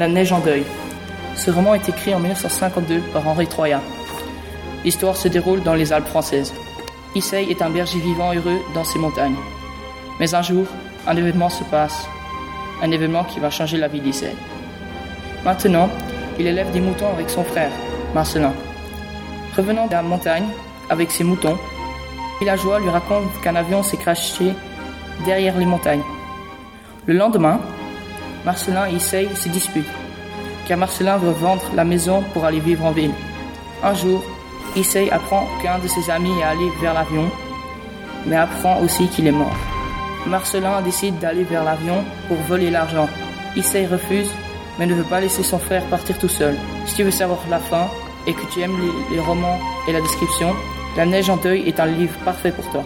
La neige en deuil. Ce roman est écrit en 1952 par Henri Troya. L'histoire se déroule dans les Alpes françaises. Issei est un berger vivant heureux dans ces montagnes. Mais un jour, un événement se passe. Un événement qui va changer la vie d'Issei. Maintenant, il élève des moutons avec son frère, Marcelin. Revenant de la montagne avec ses moutons, villageois lui raconte qu'un avion s'est craché derrière les montagnes. Le lendemain, Marcelin et Issei se disputent, car Marcelin veut vendre la maison pour aller vivre en ville. Un jour, Issei apprend qu'un de ses amis est allé vers l'avion, mais apprend aussi qu'il est mort. Marcelin décide d'aller vers l'avion pour voler l'argent. Issei refuse, mais ne veut pas laisser son frère partir tout seul. Si tu veux savoir la fin et que tu aimes les, les romans et la description, La neige en deuil est un livre parfait pour toi.